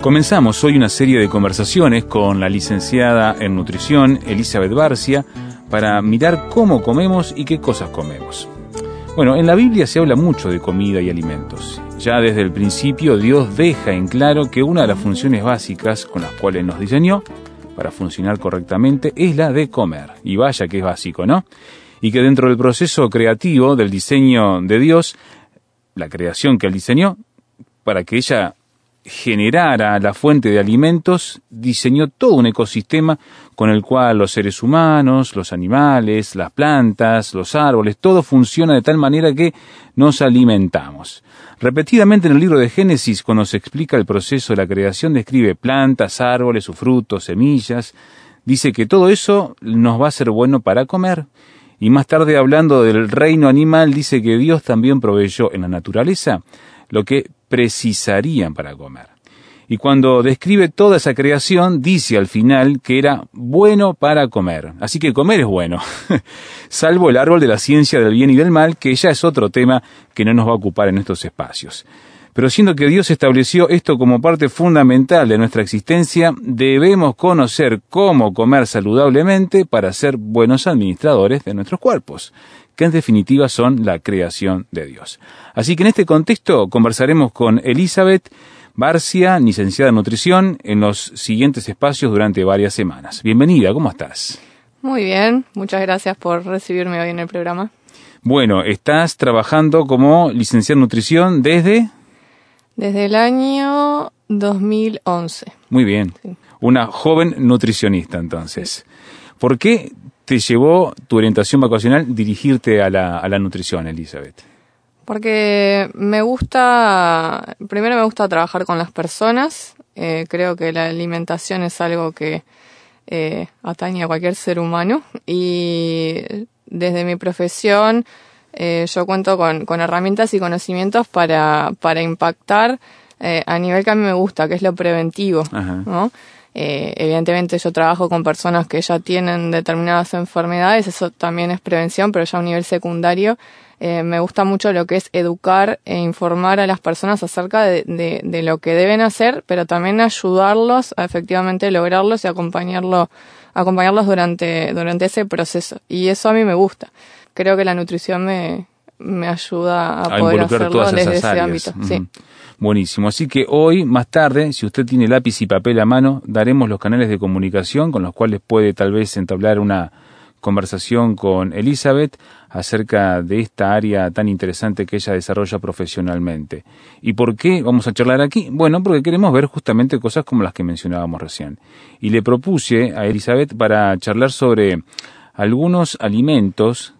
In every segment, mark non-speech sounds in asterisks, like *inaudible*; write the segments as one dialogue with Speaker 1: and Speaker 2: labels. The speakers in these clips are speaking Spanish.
Speaker 1: Comenzamos hoy una serie de conversaciones con la licenciada en nutrición Elizabeth Barcia para mirar cómo comemos y qué cosas comemos. Bueno, en la Biblia se habla mucho de comida y alimentos. Ya desde el principio Dios deja en claro que una de las funciones básicas con las cuales nos diseñó para funcionar correctamente es la de comer. Y vaya que es básico, ¿no? Y que dentro del proceso creativo del diseño de Dios, la creación que él diseñó, para que ella generara la fuente de alimentos, diseñó todo un ecosistema con el cual los seres humanos, los animales, las plantas, los árboles, todo funciona de tal manera que nos alimentamos. Repetidamente en el libro de Génesis, cuando se explica el proceso de la creación, describe plantas, árboles, sus frutos, semillas, dice que todo eso nos va a ser bueno para comer. Y más tarde, hablando del reino animal, dice que Dios también proveyó en la naturaleza lo que precisarían para comer. Y cuando describe toda esa creación, dice al final que era bueno para comer. Así que comer es bueno, *laughs* salvo el árbol de la ciencia del bien y del mal, que ya es otro tema que no nos va a ocupar en estos espacios. Pero siendo que Dios estableció esto como parte fundamental de nuestra existencia, debemos conocer cómo comer saludablemente para ser buenos administradores de nuestros cuerpos que en definitiva son la creación de Dios. Así que en este contexto conversaremos con Elizabeth Barcia, licenciada en nutrición, en los siguientes espacios durante varias semanas. Bienvenida, ¿cómo estás?
Speaker 2: Muy bien, muchas gracias por recibirme hoy en el programa.
Speaker 1: Bueno, estás trabajando como licenciada en nutrición desde...
Speaker 2: Desde el año 2011.
Speaker 1: Muy bien, una joven nutricionista entonces. ¿Por qué te llevó tu orientación vacacional dirigirte a la, a la nutrición, Elizabeth?
Speaker 2: Porque me gusta, primero me gusta trabajar con las personas, eh, creo que la alimentación es algo que eh, atañe a cualquier ser humano y desde mi profesión eh, yo cuento con, con, herramientas y conocimientos para, para impactar a nivel que a mí me gusta, que es lo preventivo, ¿no? Eh, evidentemente yo trabajo con personas que ya tienen determinadas enfermedades, eso también es prevención, pero ya a un nivel secundario eh, me gusta mucho lo que es educar e informar a las personas acerca de, de, lo que deben hacer, pero también ayudarlos a efectivamente lograrlos y acompañarlo, acompañarlos durante, durante ese proceso. Y eso a mí me gusta. Creo que la nutrición me, me ayuda a, poder hacerlo desde ese ámbito. Sí.
Speaker 1: Buenísimo. Así que hoy, más tarde, si usted tiene lápiz y papel a mano, daremos los canales de comunicación con los cuales puede tal vez entablar una conversación con Elizabeth acerca de esta área tan interesante que ella desarrolla profesionalmente. ¿Y por qué vamos a charlar aquí? Bueno, porque queremos ver justamente cosas como las que mencionábamos recién. Y le propuse a Elizabeth para charlar sobre algunos alimentos,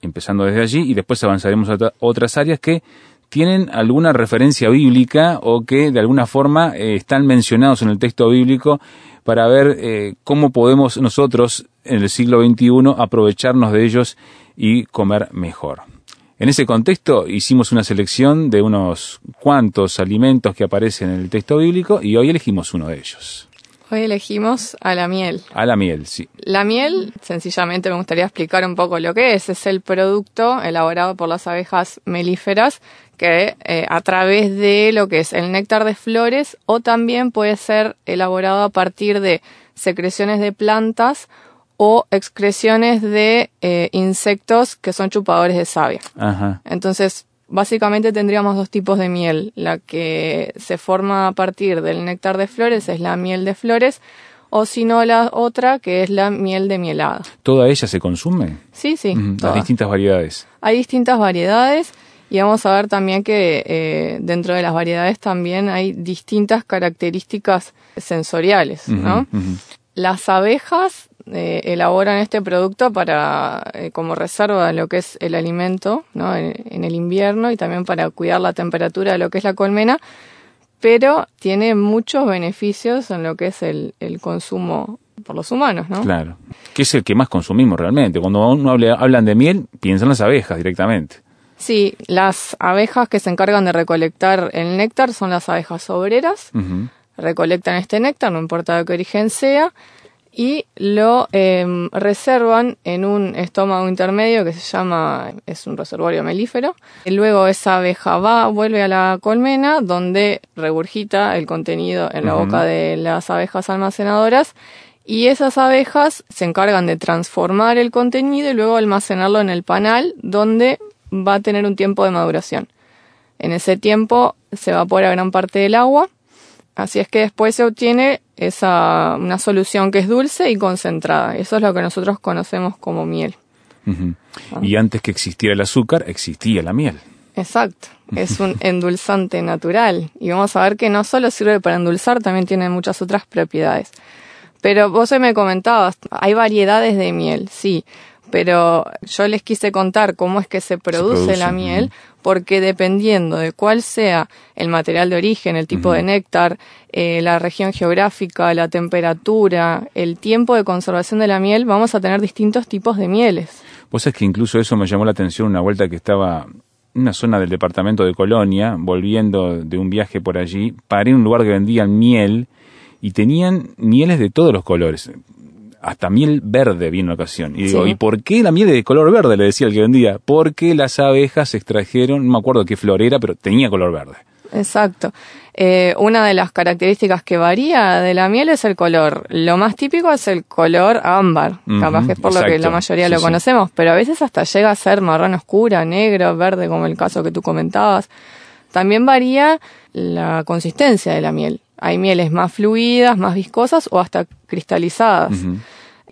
Speaker 1: empezando desde allí, y después avanzaremos a otras áreas que tienen alguna referencia bíblica o que de alguna forma eh, están mencionados en el texto bíblico para ver eh, cómo podemos nosotros en el siglo XXI aprovecharnos de ellos y comer mejor. En ese contexto hicimos una selección de unos cuantos alimentos que aparecen en el texto bíblico y hoy elegimos uno de ellos.
Speaker 2: Hoy elegimos a la miel.
Speaker 1: A la miel, sí.
Speaker 2: La miel, sencillamente me gustaría explicar un poco lo que es. Es el producto elaborado por las abejas melíferas que eh, a través de lo que es el néctar de flores o también puede ser elaborado a partir de secreciones de plantas o excreciones de eh, insectos que son chupadores de savia. Entonces, básicamente tendríamos dos tipos de miel. La que se forma a partir del néctar de flores es la miel de flores o si no la otra que es la miel de mielada.
Speaker 1: ¿Toda ella se consume?
Speaker 2: Sí, sí.
Speaker 1: Las distintas variedades.
Speaker 2: Hay distintas variedades y vamos a ver también que eh, dentro de las variedades también hay distintas características sensoriales, ¿no? Las abejas eh, elaboran este producto para eh, como reserva de lo que es el alimento ¿no? en, el invierno y también para cuidar la temperatura de lo que es la colmena, pero tiene muchos beneficios en lo que es el, el consumo por los humanos, ¿no?
Speaker 1: Claro. Que es el que más consumimos realmente. Cuando uno habla, hablan de miel, piensan las abejas directamente.
Speaker 2: Sí, las abejas que se encargan de recolectar el néctar son las abejas obreras. Recolectan este néctar, no importa de qué origen sea, y lo em, reservan en un estómago intermedio que se llama, es un reservorio melífero. Y luego esa abeja va, vuelve a la colmena donde regurgita el contenido en la boca de las abejas almacenadoras y esas abejas se encargan de transformar el contenido y luego almacenarlo en el panal donde va a tener un tiempo de maduración. En ese tiempo se evapora gran parte del agua, así es que después se obtiene esa, una solución que es dulce y concentrada. Eso es lo que nosotros conocemos como miel.
Speaker 1: Y antes que existiera el azúcar, existía la miel.
Speaker 2: Exacto, es un endulzante natural y vamos a ver que no solo sirve para endulzar, también tiene muchas otras propiedades. Pero vos me comentabas, hay variedades de miel, sí, pero yo les quise contar cómo es que se produce, la miel, porque dependiendo de cuál sea el material de origen, el tipo de néctar, eh, la región geográfica, la temperatura, el tiempo de conservación de la miel, vamos a tener distintos tipos de mieles.
Speaker 1: Vos sabés que incluso eso me llamó la atención una vuelta que estaba en una zona del departamento de Colonia, volviendo de un viaje por allí, paré en un lugar que vendían miel y tenían mieles de todos los colores. Hasta miel verde vi en una ocasión. Y digo, ¿y por qué la miel de color verde? Le decía el que vendía. Porque las abejas extrajeron, no me acuerdo qué flor era, pero tenía color verde.
Speaker 2: Exacto. Eh, una de las características que varía de la miel es el color. Lo más típico es el color ámbar. Capaz que es por lo que la mayoría lo conocemos, pero a veces hasta llega a ser marrón oscura, negro, verde, como el caso que tú comentabas. También varía la consistencia de la miel. Hay mieles más fluidas, más viscosas o hasta cristalizadas.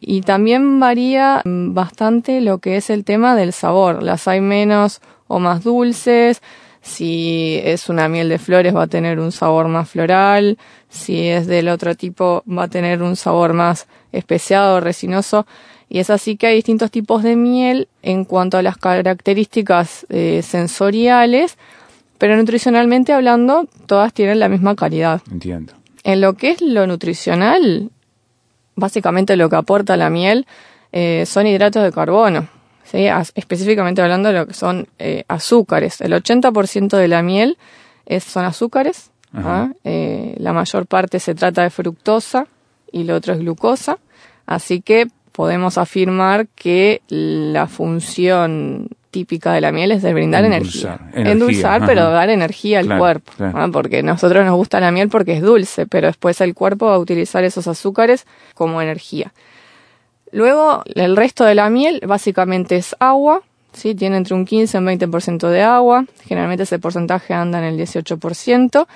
Speaker 2: Y también varía bastante lo que es el tema del sabor. Las hay menos o más dulces. Si es una miel de flores va a tener un sabor más floral. Si es del otro tipo va a tener un sabor más especiado, resinoso. Y es así que hay distintos tipos de miel en cuanto a las características eh, sensoriales pero nutricionalmente hablando, todas tienen la misma calidad.
Speaker 1: Entiendo.
Speaker 2: En lo que es lo nutricional, básicamente lo que aporta la miel eh, son hidratos de carbono. ¿sí? específicamente hablando de lo que son eh, azúcares. El 80% de la miel es, son azúcares. ¿ah? Eh, la mayor parte se trata de fructosa y lo otro es glucosa. Así que podemos afirmar que la función típica de la miel es de brindar energía. Endulzar, pero dar energía al cuerpo. Porque a nosotros nos gusta la miel porque es dulce, pero después el cuerpo va a utilizar esos azúcares como energía. Luego, el resto de la miel básicamente es agua, ¿sí? tiene entre un 15 y un 20% de agua, generalmente ese porcentaje anda en el 18%,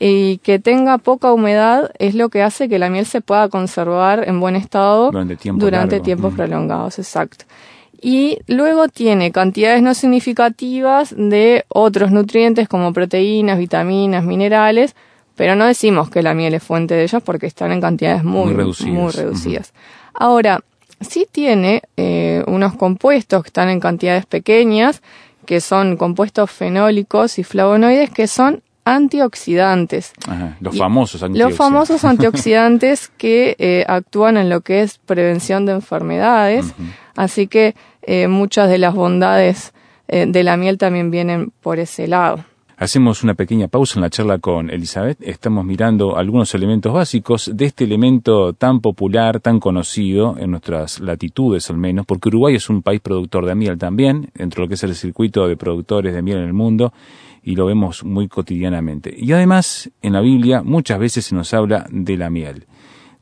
Speaker 2: y que tenga poca humedad es lo que hace que la miel se pueda conservar en buen estado durante, tiempos prolongados, exacto y luego tiene cantidades no significativas de otros nutrientes como proteínas, vitaminas, minerales, pero no decimos que la miel es fuente de ellos porque están en cantidades muy, reducidas. Ahora, sí tiene eh, unos compuestos que están en cantidades pequeñas, que son compuestos fenólicos y flavonoides, que son antioxidantes.
Speaker 1: los famosos antioxidantes.
Speaker 2: Los famosos *laughs* antioxidantes que eh, actúan en lo que es prevención de enfermedades. Así que eh, muchas de las bondades eh, de la miel también vienen por ese lado.
Speaker 1: Hacemos una pequeña pausa en la charla con Elizabeth. Estamos mirando algunos elementos básicos de este elemento tan popular, tan conocido en nuestras latitudes al menos, porque Uruguay es un país productor de miel también, dentro de lo que es el circuito de productores de miel en el mundo, y lo vemos muy cotidianamente. Y además, en la Biblia muchas veces se nos habla de la miel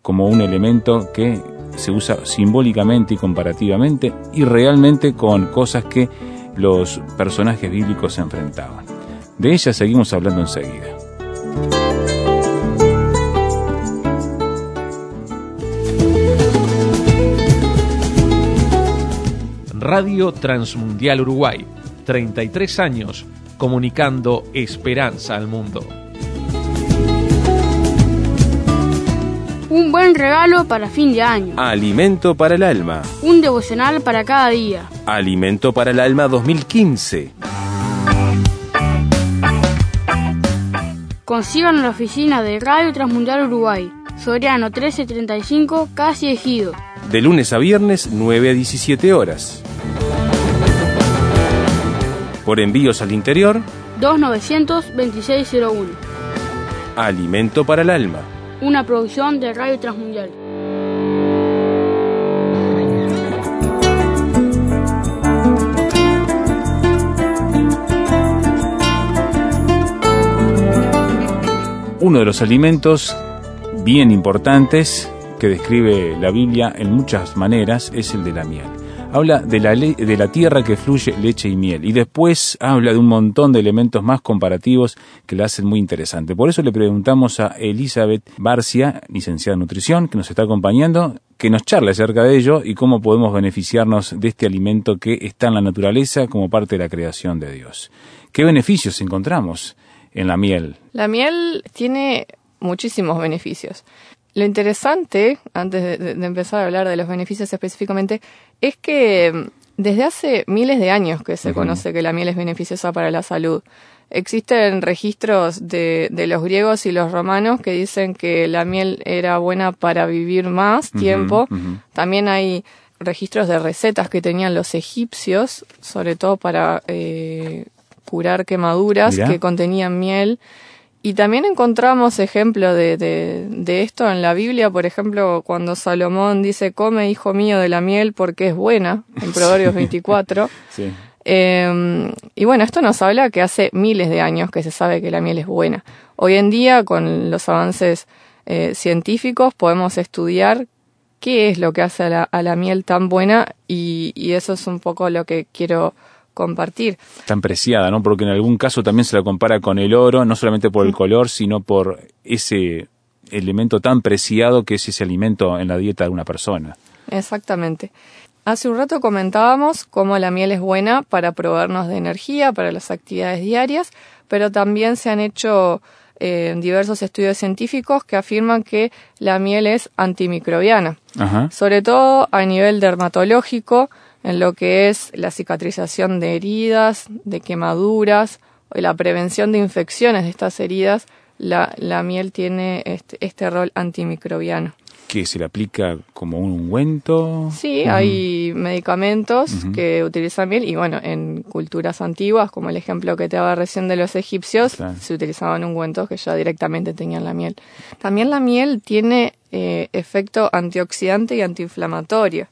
Speaker 1: como un elemento que se usa simbólicamente y comparativamente y realmente con cosas que los personajes bíblicos se enfrentaban. De ella seguimos hablando enseguida.
Speaker 3: Radio Transmundial Uruguay, 33 años comunicando esperanza al mundo.
Speaker 4: Un buen regalo para fin de año.
Speaker 5: Alimento para el alma.
Speaker 4: Un devocional para cada día.
Speaker 5: Alimento para el alma 2015.
Speaker 4: Consigan en la oficina de Radio Transmundial Uruguay. Soriano 1335, casi ejido.
Speaker 5: De lunes a viernes, 9 a 17 horas. Por envíos al interior,
Speaker 4: 2900 2601.
Speaker 5: Alimento para el alma.
Speaker 4: Una producción de Radio Transmundial.
Speaker 1: Uno de los alimentos bien importantes que describe la Biblia en muchas maneras es el de la miel. Habla de la, de la tierra que fluye leche y miel y después habla de un montón de elementos más comparativos que la hacen muy interesante. Por eso le preguntamos a Elizabeth Barcia, licenciada en nutrición, que nos está acompañando, que nos charle acerca de ello y cómo podemos beneficiarnos de este alimento que está en la naturaleza como parte de la creación de Dios. ¿Qué beneficios encontramos en la miel?
Speaker 2: La miel tiene muchísimos beneficios. Lo interesante, antes de, empezar a hablar de los beneficios específicamente, es que mm, desde hace miles de años que se conoce que la miel es beneficiosa para la salud. Existen registros de, de los griegos y los romanos que dicen que la miel era buena para vivir más tiempo. También hay registros de recetas que tenían los egipcios, sobre todo para eh, curar quemaduras
Speaker 1: Mirá.
Speaker 2: que contenían miel. Y también encontramos ejemplos de, de, de esto en la Biblia, por ejemplo, cuando Salomón dice, come, hijo mío, de la miel porque es buena, en *laughs* Proverbios 24.
Speaker 1: Sí.
Speaker 2: Eh, *laughs* y bueno, esto nos habla que hace miles de años que se sabe que la miel es buena. Hoy en día, con los avances eh, científicos, podemos estudiar qué es lo que hace a la, a la miel tan buena y, y eso es un poco lo que quiero compartir.
Speaker 1: tan preciada, ¿no? Porque en algún caso también se la compara con el oro, no solamente por el color, sino por ese elemento tan preciado que es ese alimento en la dieta de una persona.
Speaker 2: Exactamente. Hace un rato comentábamos cómo la miel es buena para proveernos de energía para las actividades diarias, pero también se han hecho eh, diversos estudios científicos que afirman que la miel es antimicrobiana,
Speaker 1: Ajá.
Speaker 2: sobre todo a nivel dermatológico, en lo que es la cicatrización de heridas, de quemaduras, o la prevención de infecciones de estas heridas, la, la miel tiene este, este rol antimicrobiano.
Speaker 1: Que se le aplica como un ungüento.
Speaker 2: Sí, hay medicamentos que utilizan miel y bueno, en culturas antiguas, como el ejemplo que te daba recién de los egipcios,
Speaker 1: Claro.
Speaker 2: se utilizaban ungüentos que ya directamente tenían la miel. También la miel tiene eh, efecto antioxidante y antiinflamatorio.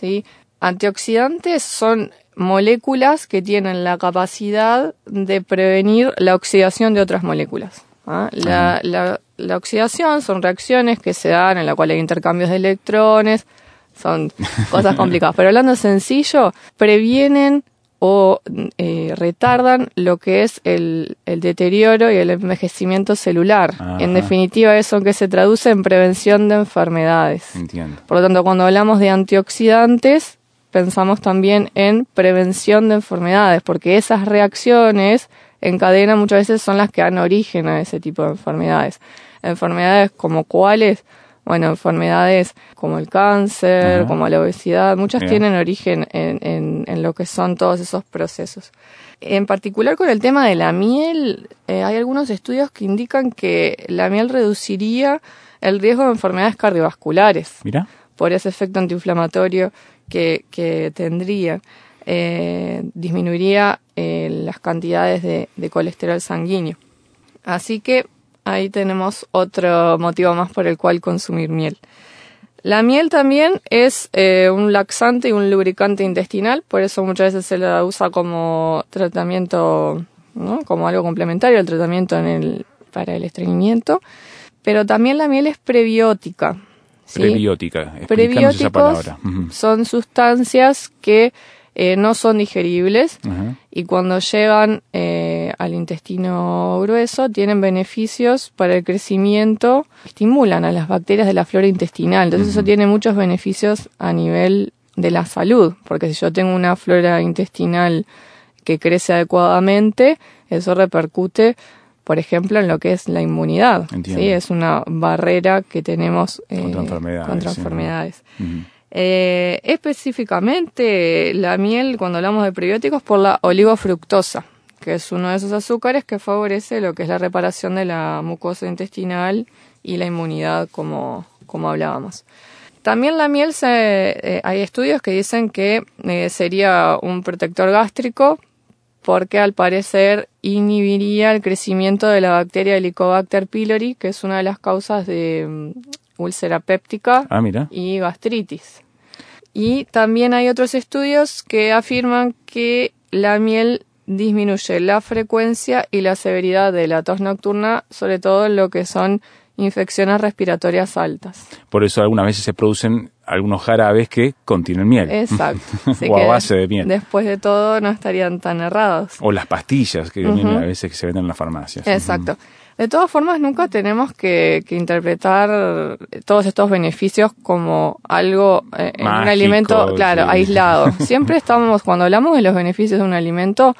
Speaker 2: ¿sí? Antioxidantes son moléculas que tienen la capacidad de prevenir la oxidación de otras moléculas. ¿ah? La, la- la oxidación son reacciones que se dan en la cual hay intercambios de electrones, son *laughs* cosas complicadas. Pero hablando sencillo, previenen o eh, retardan lo que es el, el deterioro y el envejecimiento celular.
Speaker 1: Ajá.
Speaker 2: En definitiva, eso que se traduce en prevención de enfermedades.
Speaker 1: Entiendo.
Speaker 2: Por lo tanto, cuando hablamos de antioxidantes, pensamos también en prevención de enfermedades, porque esas reacciones en cadena muchas veces son las que dan origen a ese tipo de enfermedades. Enfermedades como cuáles, bueno, enfermedades como el cáncer, como la obesidad, muchas
Speaker 1: Bien.
Speaker 2: tienen origen en, en, en lo que son todos esos procesos. En particular con el tema de la miel, eh, hay algunos estudios que indican que la miel reduciría el riesgo de enfermedades cardiovasculares
Speaker 1: Mira.
Speaker 2: por ese efecto antiinflamatorio que, tendría. Eh, disminuiría eh, las cantidades de, de colesterol sanguíneo. Así que ahí tenemos otro motivo más por el cual consumir miel. La miel también es eh, un laxante y un lubricante intestinal, por eso muchas veces se la usa como tratamiento, ¿no? como algo complementario al tratamiento en el, para el estreñimiento. Pero también la miel es prebiótica. ¿Sí?
Speaker 1: Prebiótica. Explícanos esa
Speaker 2: Prebióticos
Speaker 1: palabra.
Speaker 2: Son sustancias que eh, no son digeribles y cuando llegan eh, al intestino grueso tienen beneficios para el crecimiento, estimulan a las bacterias de la flora intestinal. Entonces eso tiene muchos beneficios a nivel de la salud, porque si yo tengo una flora intestinal que crece adecuadamente, eso repercute por ejemplo, en lo que es la inmunidad.
Speaker 1: Entiendo.
Speaker 2: ¿sí? Es una barrera que tenemos eh,
Speaker 1: Contra enfermedades,
Speaker 2: contra
Speaker 1: sí.
Speaker 2: enfermedades. Eh, específicamente, la miel, cuando hablamos de prebióticos, por la oligofructosa, que es uno de esos azúcares que favorece lo que es la reparación de la mucosa intestinal y la inmunidad, como, como hablábamos. También la miel, se, eh, hay estudios que dicen que eh, sería un protector gástrico porque al parecer inhibiría el crecimiento de la bacteria Helicobacter pylori, que es una de las causas de mm, úlcera péptica
Speaker 1: Ah,
Speaker 2: y gastritis. Y también hay otros estudios que afirman que la miel disminuye la frecuencia y la severidad de la tos nocturna, sobre todo en lo que son infecciones respiratorias altas.
Speaker 1: Por eso algunas veces se producen algunos jarabes que contienen miel.
Speaker 2: Exacto. *laughs* Así
Speaker 1: o a base de miel.
Speaker 2: Después de todo no estarían tan errados.
Speaker 1: O las pastillas que vienen a veces que se venden en las farmacias.
Speaker 2: Exacto. De todas formas, nunca tenemos que, que interpretar todos estos beneficios como algo eh, en un alimento, claro,
Speaker 1: sí.
Speaker 2: aislado. *laughs* Siempre estamos, cuando hablamos de los beneficios de un alimento,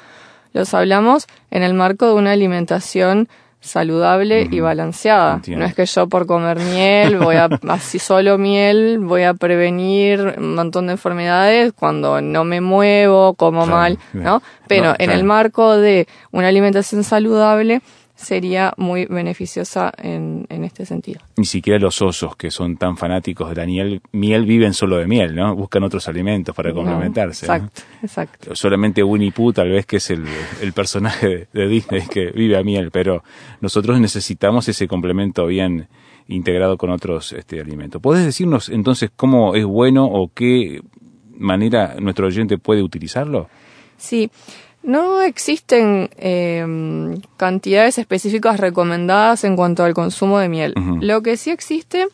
Speaker 2: los hablamos en el marco de una alimentación saludable y balanceada.
Speaker 1: Entiendo.
Speaker 2: No es que yo por comer miel, voy a, *laughs* así solo miel, voy a prevenir un montón de enfermedades cuando no me muevo, como
Speaker 1: Claro,
Speaker 2: mal. ¿no? Pero
Speaker 1: No,
Speaker 2: en
Speaker 1: claro.
Speaker 2: el marco de una alimentación saludable sería muy beneficiosa en, en este sentido.
Speaker 1: Ni siquiera los osos que son tan fanáticos de la miel, miel viven solo de miel, ¿no? Buscan otros alimentos para complementarse. ¿no?
Speaker 2: Exacto, exacto.
Speaker 1: Solamente Winnie Pooh tal vez que es el, el personaje de, de Disney que vive a miel, pero nosotros necesitamos ese complemento bien integrado con otros este, alimentos. ¿Puedes decirnos entonces cómo es bueno o qué manera nuestro oyente puede utilizarlo?
Speaker 2: Sí, no existen eh, cantidades específicas recomendadas en cuanto al consumo de miel. Lo que sí existe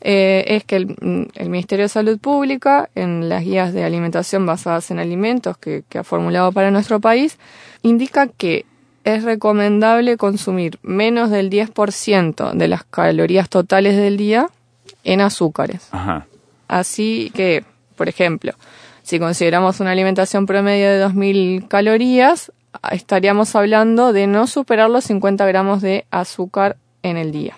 Speaker 2: eh, es que el, el Ministerio de Salud Pública, en las guías de alimentación basadas en alimentos que, que ha formulado para nuestro país, indica que es recomendable consumir menos del 10% de las calorías totales del día en azúcares.
Speaker 1: Ajá.
Speaker 2: Así que, por ejemplo, si consideramos una alimentación promedio de 2.000 calorías, estaríamos hablando de no superar los 50 gramos de azúcar en el día.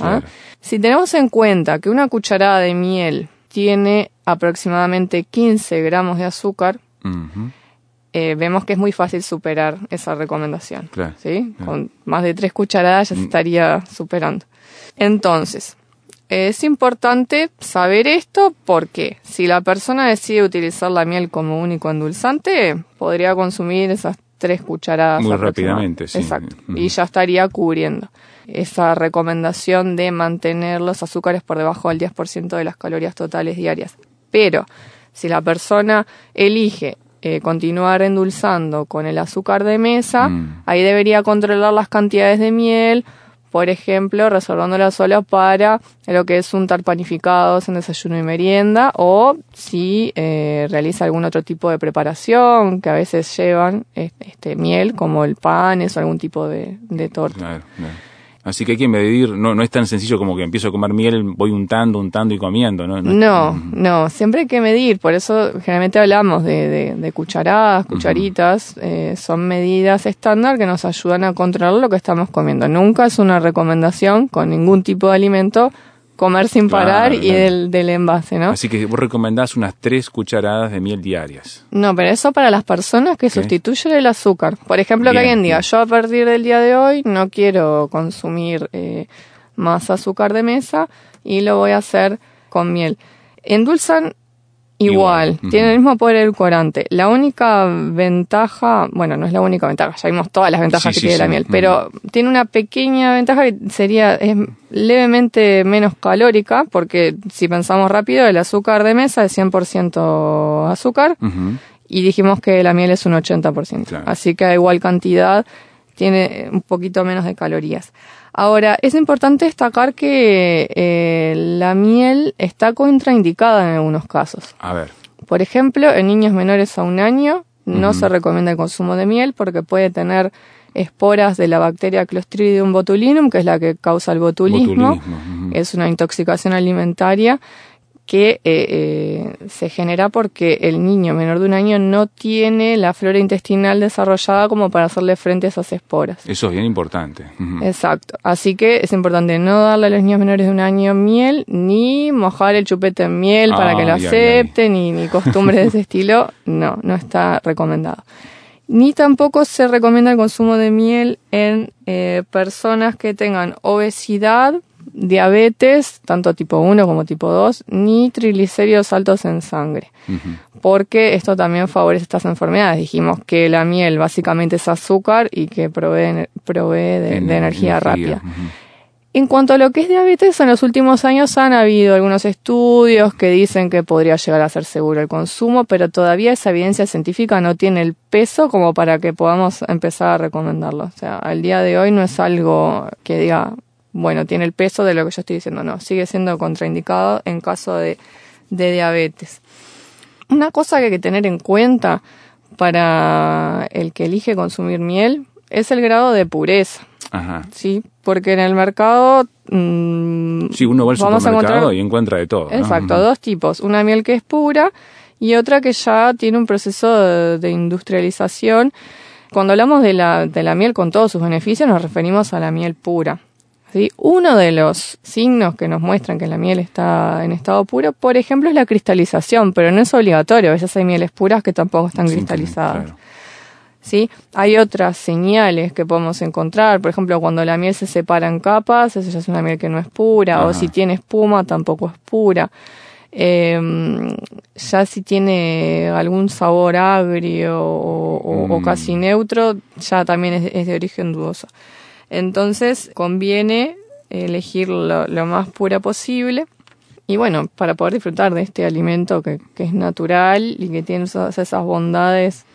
Speaker 2: ¿ah?
Speaker 1: Claro.
Speaker 2: Si tenemos en cuenta que una cucharada de miel tiene aproximadamente 15 gramos de azúcar, eh, vemos que es muy fácil superar esa recomendación.
Speaker 1: Claro,
Speaker 2: ¿sí?
Speaker 1: claro.
Speaker 2: Con más de tres cucharadas ya se
Speaker 1: Mm.
Speaker 2: estaría superando. Entonces, es importante saber esto porque si la persona decide utilizar la miel como único endulzante, podría consumir esas tres cucharadas.
Speaker 1: Muy rápidamente, sí.
Speaker 2: Exacto. Y ya estaría cubriendo esa recomendación de mantener los azúcares por debajo del 10% de las calorías totales diarias. Pero si la persona elige eh, continuar endulzando con el azúcar de mesa,
Speaker 1: Mm.
Speaker 2: ahí debería controlar las cantidades de miel, por ejemplo, reservándola solo para lo que es untar panificados en desayuno y merienda, o si eh, realiza algún otro tipo de preparación que a veces llevan eh, este, miel, como el panes o algún tipo de, de torta.
Speaker 1: Claro, claro. Así que hay que medir, no, no es tan sencillo como que empiezo a comer miel, voy untando, untando y comiendo, ¿no?
Speaker 2: No, no, siempre hay que medir, por eso generalmente hablamos de, de- de cucharadas, cucharitas, eh, son medidas estándar que nos ayudan a controlar lo que estamos comiendo. Nunca es una recomendación con ningún tipo de alimento comer sin
Speaker 1: Claro,
Speaker 2: parar y del, del envase, ¿no?
Speaker 1: Así que vos recomendás unas tres cucharadas de miel diarias.
Speaker 2: No, pero eso para las personas que sustituyen el azúcar. Por ejemplo, que alguien diga,
Speaker 1: bien.
Speaker 2: yo a partir del día de hoy no quiero consumir eh, más azúcar de mesa y lo voy a hacer con miel. Endulzan igual, tiene el mismo poder edulcorante. La única ventaja, bueno, no es la única ventaja, ya vimos todas las ventajas
Speaker 1: Sí,
Speaker 2: que
Speaker 1: sí,
Speaker 2: tiene la miel, pero tiene una pequeña ventaja que sería, es levemente menos calórica, porque si pensamos rápido, el azúcar de mesa es 100% azúcar, y dijimos que la miel es un 80%.
Speaker 1: Claro.
Speaker 2: Así que a igual cantidad tiene un poquito menos de calorías. Ahora, es importante destacar que eh, la miel está contraindicada en algunos casos.
Speaker 1: A ver.
Speaker 2: Por ejemplo, en niños menores a un año no se recomienda el consumo de miel porque puede tener esporas de la bacteria Clostridium botulinum, que es la que causa el botulismo. Es una intoxicación alimentaria que eh, eh, se genera porque el niño menor de un año no tiene la flora intestinal desarrollada como para hacerle frente a esas esporas.
Speaker 1: Eso es bien importante.
Speaker 2: Exacto. Así que es importante no darle a los niños menores de un año miel, ni mojar el chupete en miel para que lo acepten, ni, ni costumbres de ese *laughs* estilo. No, no está recomendado. Ni tampoco se recomienda el consumo de miel en eh, personas que tengan obesidad, diabetes, tanto tipo 1 como tipo 2, ni triglicéridos altos en sangre porque esto también favorece estas enfermedades. Dijimos que la miel básicamente es azúcar y que provee, provee de, de energía, rápida. En cuanto a lo que es diabetes, en los últimos años han habido algunos estudios que dicen que podría llegar a ser seguro el consumo, pero todavía esa evidencia científica no tiene el peso como para que podamos empezar a recomendarlo. O sea, al día de hoy no es algo que diga, bueno, tiene el peso de lo que yo estoy diciendo, no, sigue siendo contraindicado en caso de, de diabetes. Una cosa que hay que tener en cuenta para el que elige consumir miel es el grado de pureza.
Speaker 1: Ajá.
Speaker 2: Sí, porque en el mercado mm,
Speaker 1: Sí, uno va al supermercado
Speaker 2: encontrar
Speaker 1: y encuentra de todo.
Speaker 2: exacto dos tipos, una miel que es pura y otra que ya tiene un proceso de, de industrialización. Cuando hablamos de la, de la miel con todos sus beneficios nos referimos a la miel pura. ¿Sí? Uno de los signos que nos muestran que la miel está en estado puro, por ejemplo, es la cristalización, pero no es obligatorio. A veces hay mieles puras que tampoco están
Speaker 1: Sí,
Speaker 2: cristalizadas.
Speaker 1: claro.
Speaker 2: ¿sí? Hay otras señales que podemos encontrar, por ejemplo, cuando la miel se separa en capas, eso ya es una miel que no es pura, o si tiene espuma, tampoco es pura. Eh, ya si tiene algún sabor agrio o, o- o
Speaker 1: Mm.
Speaker 2: casi neutro, ya también es, es de origen dudoso. Entonces, conviene elegir lo, lo más pura posible. Y bueno, para poder disfrutar de este alimento que, que es natural y que tiene esas, esas bondades,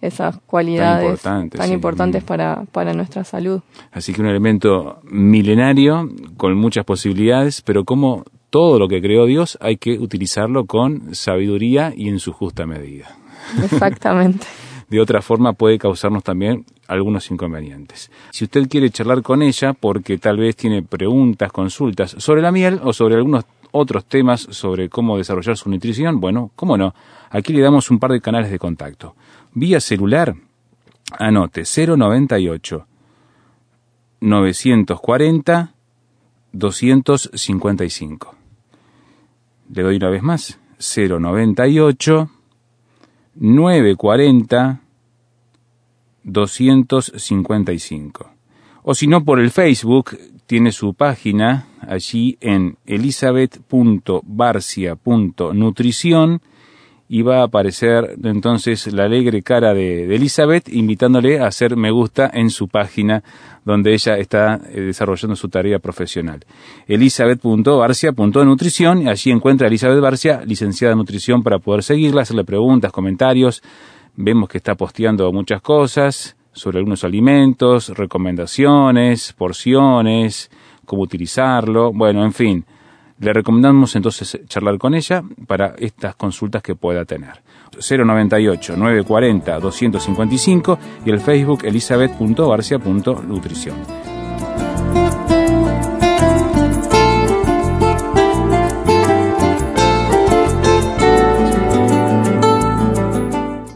Speaker 2: esas cualidades
Speaker 1: sí.
Speaker 2: importantes para, para nuestra salud.
Speaker 1: Así que un elemento milenario con muchas posibilidades, pero como todo lo que creó Dios hay que utilizarlo con sabiduría y en su justa medida.
Speaker 2: Exactamente. *laughs*
Speaker 1: De otra forma puede causarnos también algunos inconvenientes. Si usted quiere charlar con ella porque tal vez tiene preguntas, consultas sobre la miel o sobre algunos otros temas sobre cómo desarrollar su nutrición, bueno, cómo no, aquí le damos un par de canales de contacto. Vía celular, anote 098 940 255. Le doy una vez más, 098 940 255. O si no, por el Facebook, tiene su página allí en elisabeth.barcia.nutrición va a aparecer entonces la alegre cara de, Elizabeth invitándole a hacer me gusta en su página donde ella está eh, desarrollando su tarea profesional. elisabeth.barcia.nutrición y allí encuentra a Elizabeth Barcia, licenciada en nutrición, para poder seguirla, hacerle preguntas, comentarios. Vemos que está posteando muchas cosas sobre algunos alimentos, recomendaciones, porciones, cómo utilizarlo, bueno, en fin. Le recomendamos entonces charlar con ella para estas consultas que pueda tener. 098-940-255 y el Facebook elisabeth.barcia.nutrición.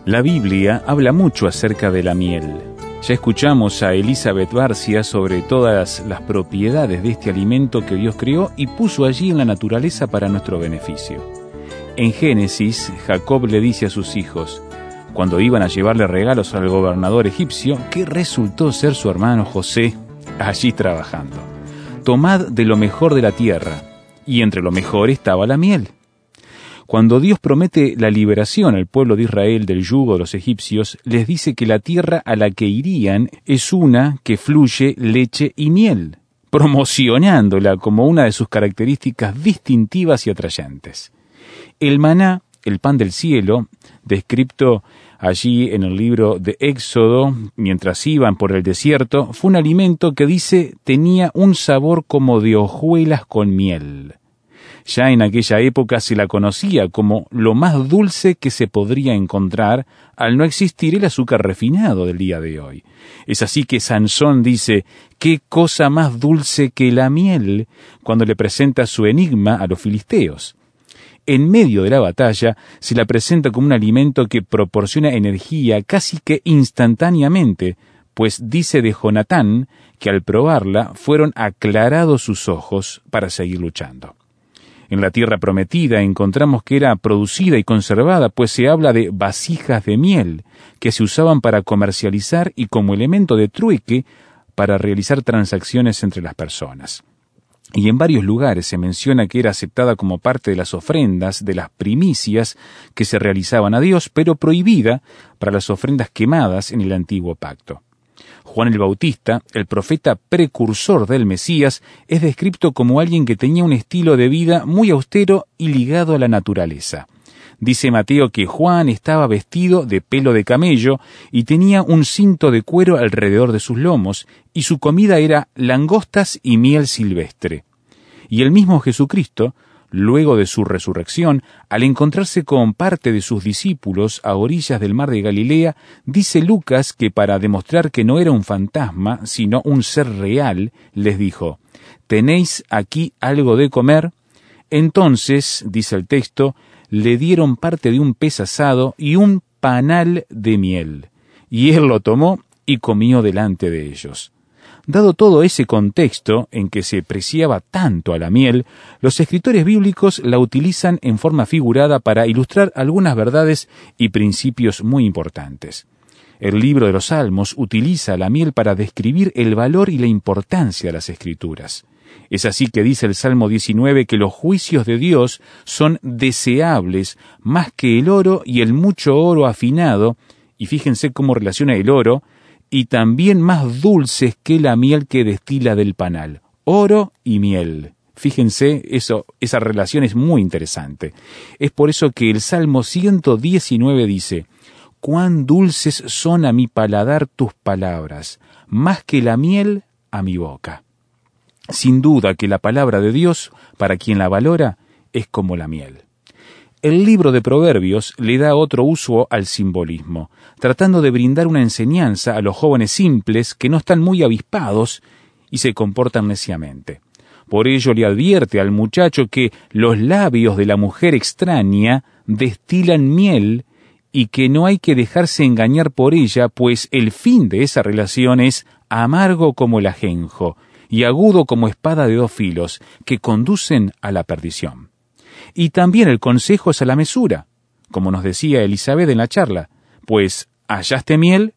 Speaker 1: La Biblia habla mucho acerca de la miel. Ya escuchamos a Elizabeth Barcia sobre todas las propiedades de este alimento que Dios creó y puso allí en la naturaleza para nuestro beneficio. En Génesis, Jacob le dice a sus hijos, cuando iban a llevarle regalos al gobernador egipcio, que resultó ser su hermano José, allí trabajando. Tomad de lo mejor de la tierra, y entre lo mejor estaba la miel. Cuando Dios promete la liberación al pueblo de Israel del yugo de los egipcios, les dice que la tierra a la que irían es una que fluye leche y miel, promocionándola como una de sus características distintivas y atrayentes. El maná, el pan del cielo, descrito allí en el libro de Éxodo, mientras iban por el desierto, fue un alimento que dice tenía un sabor como de hojuelas con miel. Ya en aquella época se la conocía como lo más dulce que se podría encontrar al no existir el azúcar refinado del día de hoy. Es así que Sansón dice, ¿qué cosa más dulce que la miel? cuando le presenta su enigma a los filisteos. en medio de la batalla, se la presenta como un alimento que proporciona energía casi que instantáneamente, pues dice de Jonatán que al probarla fueron aclarados sus ojos para seguir luchando. En la tierra prometida encontramos que era producida y conservada, pues se habla de vasijas de miel, que se usaban para comercializar y como elemento de trueque para realizar transacciones entre las personas. Y en varios lugares se menciona que era aceptada como parte de las ofrendas, de las primicias que se realizaban a Dios, pero prohibida para las ofrendas quemadas en el antiguo pacto. Juan el Bautista, el profeta precursor del Mesías, es descrito como alguien que tenía un estilo de vida muy austero y ligado a la naturaleza. Dice Mateo que Juan estaba vestido de pelo de camello y tenía un cinto de cuero alrededor de sus lomos, y su comida era langostas y miel silvestre. Y el mismo Jesucristo luego de su resurrección, al encontrarse con parte de sus discípulos a orillas del mar de Galilea, dice Lucas que para demostrar que no era un fantasma, sino un ser real, les dijo, ¿Tenéis aquí algo de comer? Entonces, dice el texto, le dieron parte de un pez asado y un panal de miel, y él lo tomó y comió delante de ellos. Dado todo ese contexto en que se preciaba tanto a la miel, los escritores bíblicos la utilizan en forma figurada para ilustrar algunas verdades y principios muy importantes. El libro de los Salmos utiliza la miel para describir el valor y la importancia de las escrituras. Es así que dice el Salmo 19 que los juicios de Dios son deseables más que el oro y el mucho oro afinado, y fíjense cómo relaciona el oro y también más dulces que la miel que destila del panal. Oro y miel. Fíjense, eso, esa relación es muy interesante. Es por eso que el Salmo 119 dice, Cuán dulces son a mi paladar tus palabras, más que la miel a mi boca. Sin duda que la palabra de Dios, para quien la valora, es como la miel. El libro de Proverbios le da otro uso al simbolismo, tratando de brindar una enseñanza a los jóvenes simples que no están muy avispados y se comportan neciamente. Por ello le advierte al muchacho que los labios de la mujer extraña destilan miel y que no hay que dejarse engañar por ella, pues el fin de esa relación es amargo como el ajenjo y agudo como espada de dos filos, que conducen a la perdición. Y también el consejo es a la mesura, como nos decía Elizabeth en la charla, pues hallaste miel,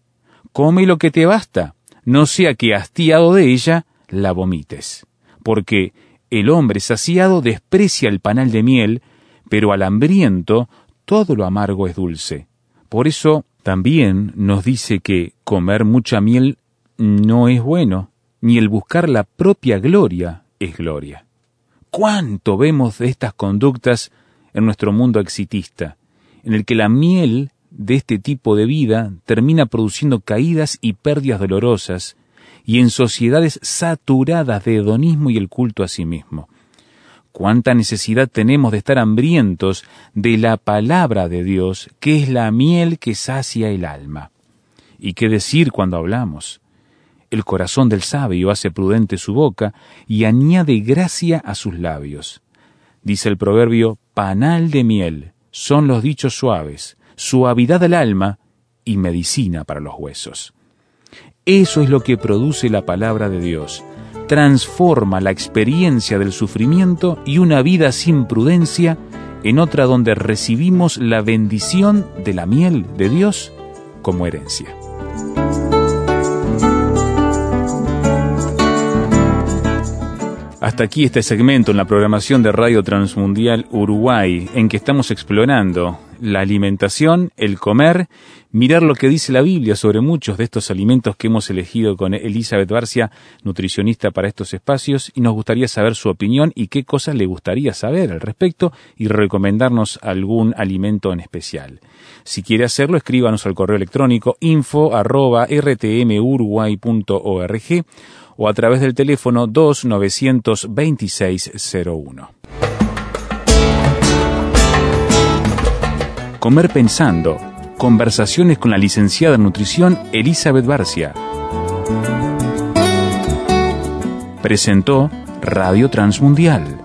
Speaker 1: come lo que te basta, no sea que hastiado de ella la vomites. Porque el hombre saciado desprecia el panal de miel, pero al hambriento todo lo amargo es dulce. Por eso también nos dice que comer mucha miel no es bueno, ni el buscar la propia gloria es gloria cuánto vemos de estas conductas en nuestro mundo exitista, en el que la miel de este tipo de vida termina produciendo caídas y pérdidas dolorosas, y en sociedades saturadas de hedonismo y el culto a sí mismo. Cuánta necesidad tenemos de estar hambrientos de la palabra de Dios, que es la miel que sacia el alma. ¿Y qué decir cuando hablamos? El corazón del sabio hace prudente su boca y añade gracia a sus labios. Dice el proverbio, panal de miel son los dichos suaves, suavidad del alma y medicina para los huesos. Eso es lo que produce la palabra de Dios. Transforma la experiencia del sufrimiento y una vida sin prudencia en otra donde recibimos la bendición de la miel de Dios como herencia. Hasta aquí este segmento en la programación de Radio Transmundial Uruguay, en que estamos explorando la alimentación, el comer, mirar lo que dice la Biblia sobre muchos de estos alimentos que hemos elegido con Elizabeth Barcia, nutricionista para estos espacios, y nos gustaría saber su opinión y qué cosas le gustaría saber al respecto y recomendarnos algún alimento en especial. Si quiere hacerlo, escríbanos al correo electrónico info o a través del teléfono 292601. Comer pensando. Conversaciones con la licenciada en nutrición Elizabeth Barcia. Presentó Radio Transmundial